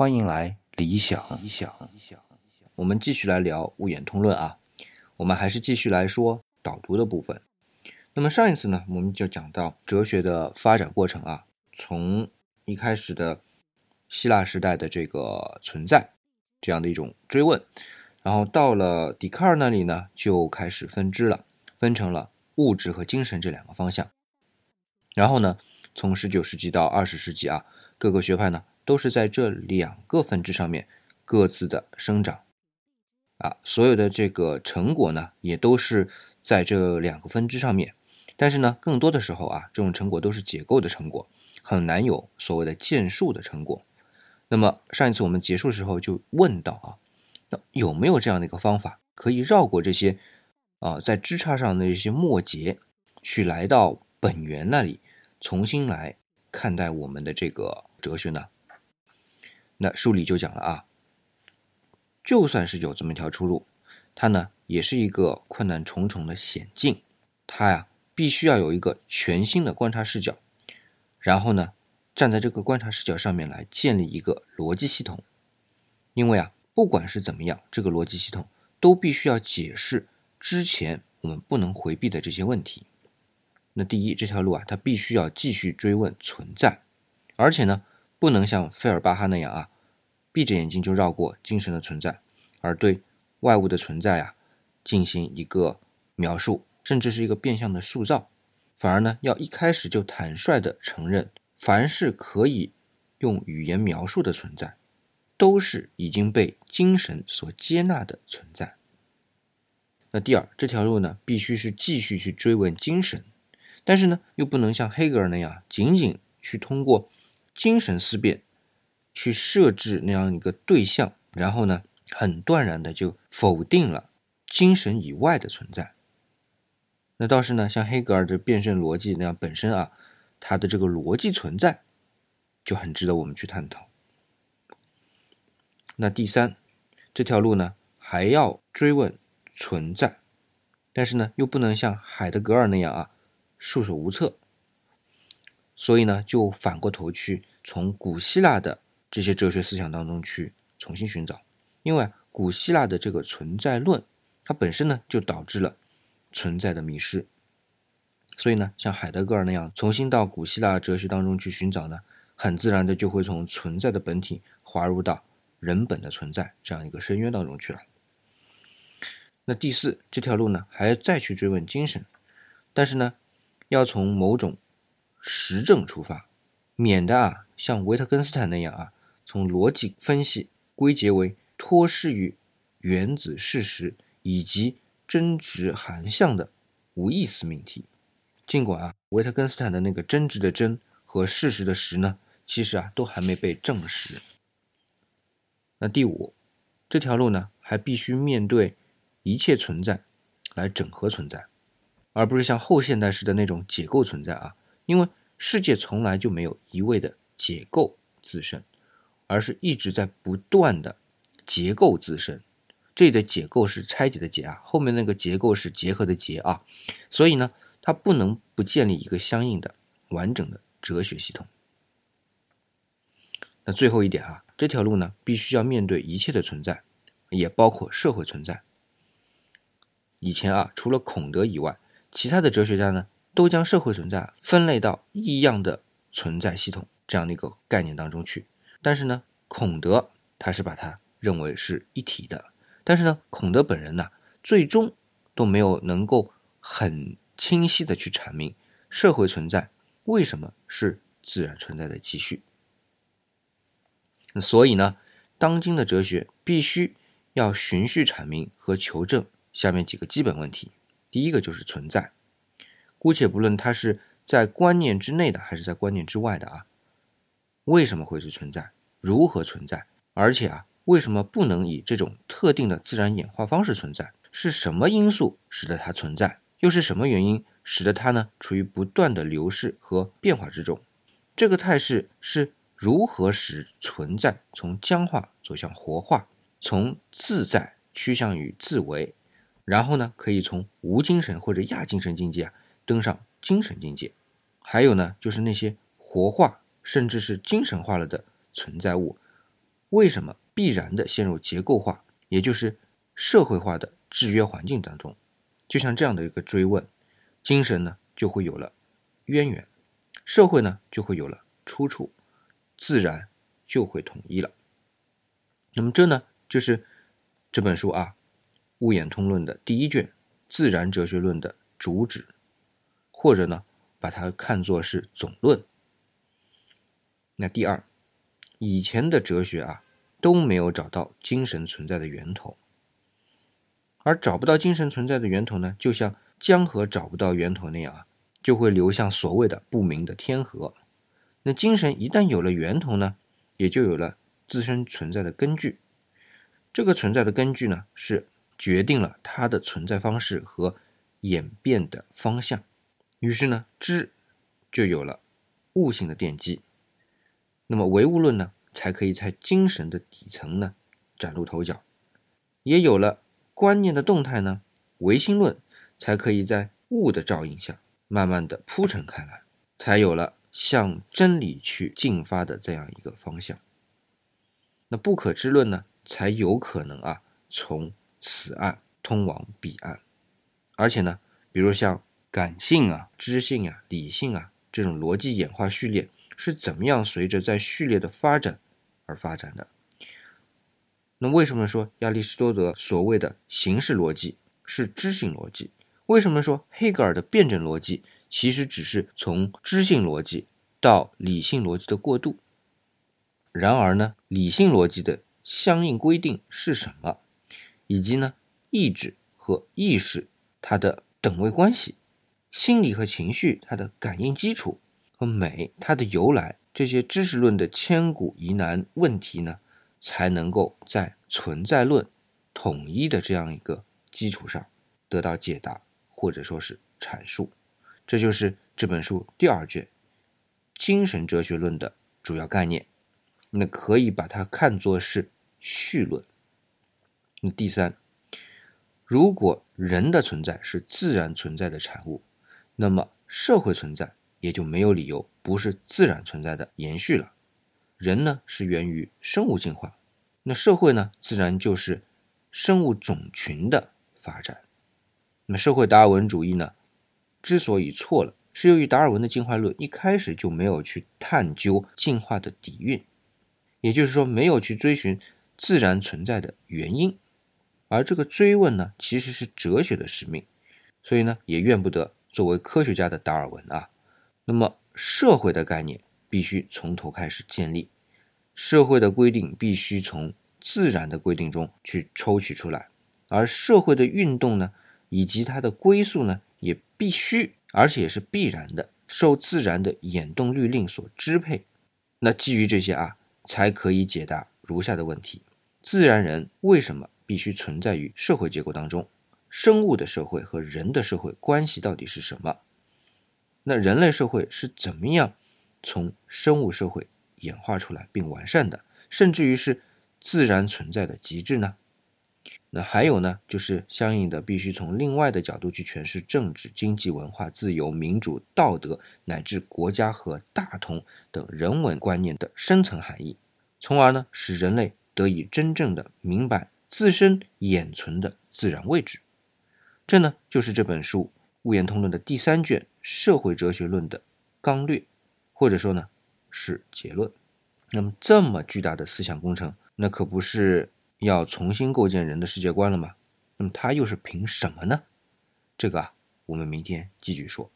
欢迎来理想。理想理想，我们继续来聊物演通论啊。我们还是继续来说导读的部分。那么上一次呢，我们就讲到哲学的发展过程啊，从一开始的希腊时代的这个存在这样的一种追问，然后到了笛卡尔那里呢，就开始分支了，分成了物质和精神这两个方向。然后呢，从十九世纪到二十世纪啊，各个学派呢都是在这两个分支上面各自的生长，啊，所有的这个成果呢也都是在这两个分支上面。但是呢，更多的时候啊，这种成果都是解构的成果，很难有所谓的建树的成果。那么上一次我们结束的时候就问到啊，那有没有这样的一个方法，可以绕过这些啊在枝杈上的一些末节，去来到？本源那里重新来看待我们的这个哲学呢？那书里就讲了啊，就算是有这么一条出路，它呢也是一个困难重重的险境。它呀必须要有一个全新的观察视角，然后呢站在这个观察视角上面来建立一个逻辑系统。因为啊不管是怎么样，这个逻辑系统都必须要解释之前我们不能回避的这些问题。那第一，这条路啊，它必须要继续追问存在，而且呢，不能像费尔巴哈那样啊，闭着眼睛就绕过精神的存在，而对外物的存在啊进行一个描述，甚至是一个变相的塑造，反而呢，要一开始就坦率的承认，凡是可以用语言描述的存在，都是已经被精神所接纳的存在。那第二，这条路呢，必须是继续去追问精神。但是呢，又不能像黑格尔那样，仅仅去通过精神思辨去设置那样一个对象，然后呢，很断然的就否定了精神以外的存在。那倒是呢，像黑格尔的辩证逻辑那样，本身啊，它的这个逻辑存在就很值得我们去探讨。那第三，这条路呢，还要追问存在，但是呢，又不能像海德格尔那样啊。束手无策，所以呢，就反过头去从古希腊的这些哲学思想当中去重新寻找，因为古希腊的这个存在论，它本身呢就导致了存在的迷失，所以呢，像海德格尔那样重新到古希腊哲学当中去寻找呢，很自然的就会从存在的本体滑入到人本的存在这样一个深渊当中去了。那第四这条路呢，还要再去追问精神，但是呢。要从某种实证出发，免得啊像维特根斯坦那样啊，从逻辑分析归结为托施于原子事实以及真值含向的无意思命题。尽管啊维特根斯坦的那个真值的真和事实的实呢，其实啊都还没被证实。那第五这条路呢，还必须面对一切存在来整合存在。而不是像后现代式的那种解构存在啊，因为世界从来就没有一味的解构自身，而是一直在不断的结构自身。这里的解构是拆解的解啊，后面那个结构是结合的结啊，所以呢，它不能不建立一个相应的完整的哲学系统。那最后一点啊，这条路呢，必须要面对一切的存在，也包括社会存在。以前啊，除了孔德以外，其他的哲学家呢，都将社会存在分类到异样的存在系统这样的一个概念当中去。但是呢，孔德他是把它认为是一体的。但是呢，孔德本人呢，最终都没有能够很清晰的去阐明社会存在为什么是自然存在的继续。所以呢，当今的哲学必须要循序阐明和求证下面几个基本问题。第一个就是存在，姑且不论它是在观念之内的还是在观念之外的啊，为什么会是存在？如何存在？而且啊，为什么不能以这种特定的自然演化方式存在？是什么因素使得它存在？又是什么原因使得它呢处于不断的流逝和变化之中？这个态势是如何使存在从僵化走向活化，从自在趋向于自为？然后呢，可以从无精神或者亚精神境界啊登上精神境界，还有呢，就是那些活化甚至是精神化了的存在物，为什么必然的陷入结构化，也就是社会化的制约环境当中？就像这样的一个追问，精神呢就会有了渊源，社会呢就会有了出处，自然就会统一了。那么这呢就是这本书啊《物演通论》的第一卷《自然哲学论》的主旨，或者呢把它看作是总论。那第二，以前的哲学啊都没有找到精神存在的源头，而找不到精神存在的源头呢，就像江河找不到源头那样啊，就会流向所谓的不明的天河。那精神一旦有了源头呢，也就有了自身存在的根据。这个存在的根据呢，是决定了它的存在方式和演变的方向。于是呢，知就有了悟性的奠基。那么唯物论呢，才可以在精神的底层呢崭露头角，也有了观念的动态呢，唯心论才可以在物的照应下慢慢的铺陈开来，才有了向真理去进发的这样一个方向。那不可知论呢，才有可能啊从此岸通往彼岸，而且呢，比如像感性啊、知性啊、理性啊这种逻辑演化序列。是怎么样随着在序列的发展而发展的？那为什么说亚里士多德所谓的形式逻辑是知性逻辑？为什么说黑格尔的辩证逻辑其实只是从知性逻辑到理性逻辑的过渡？然而呢，理性逻辑的相应规定是什么？以及呢，意志和意识它的等位关系，心理和情绪它的感应基础？和美，它的由来，这些知识论的千古疑难问题呢，才能够在存在论统一的这样一个基础上得到解答，或者说是阐述。这就是这本书第二卷精神哲学论的主要概念。那可以把它看作是序论。那第三，如果人的存在是自然存在的产物，那么社会存在。也就没有理由不是自然存在的延续了。人呢是源于生物进化，那社会呢自然就是生物种群的发展。那么社会达尔文主义呢之所以错了，是由于达尔文的进化论一开始就没有去探究进化的底蕴，也就是说没有去追寻自然存在的原因。而这个追问呢其实是哲学的使命，所以呢也怨不得作为科学家的达尔文啊。那么，社会的概念必须从头开始建立，社会的规定必须从自然的规定中去抽取出来，而社会的运动呢，以及它的归宿呢，也必须，而且也是必然的，受自然的演动律令所支配。那基于这些啊，才可以解答如下的问题：自然人为什么必须存在于社会结构当中？生物的社会和人的社会关系到底是什么？那人类社会是怎么样从生物社会演化出来并完善的，甚至于是自然存在的极致呢？那还有呢，就是相应的必须从另外的角度去诠释政治、经济、文化、自由、民主、道德乃至国家和大同等人文观念的深层含义，从而呢使人类得以真正的明白自身演存的自然位置。这呢就是这本书。《物言通论》的第三卷《社会哲学论》的纲略，或者说呢是结论。那么这么巨大的思想工程，那可不是要重新构建人的世界观了吗？那么他又是凭什么呢？这个啊，我们明天继续说。